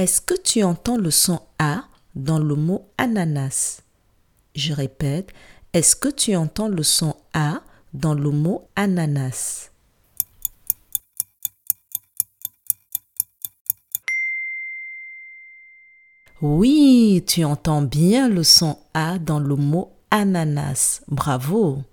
Est-ce que tu entends le son A dans le mot ananas? Je répète, est-ce que tu entends le son A dans le mot ananas? Oui, tu entends bien le son A dans le mot ananas. Bravo.